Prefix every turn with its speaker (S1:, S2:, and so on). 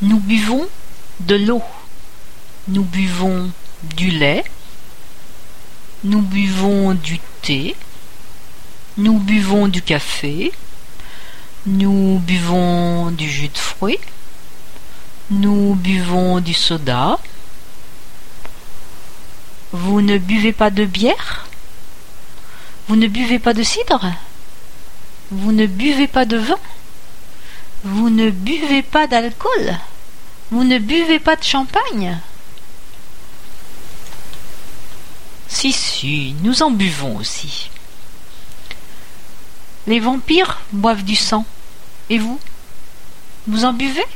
S1: Nous buvons de l'eau. Nous buvons du lait. Nous buvons du thé. Nous buvons du café. Nous buvons du jus de fruits. Nous buvons du soda. Vous ne buvez pas de bière? Vous ne buvez pas de cidre? Vous ne buvez pas de vin? Vous ne buvez pas d'alcool? Vous ne buvez pas de champagne? Si, si, nous en buvons aussi. Les vampires boivent du sang. Et vous? Vous en buvez?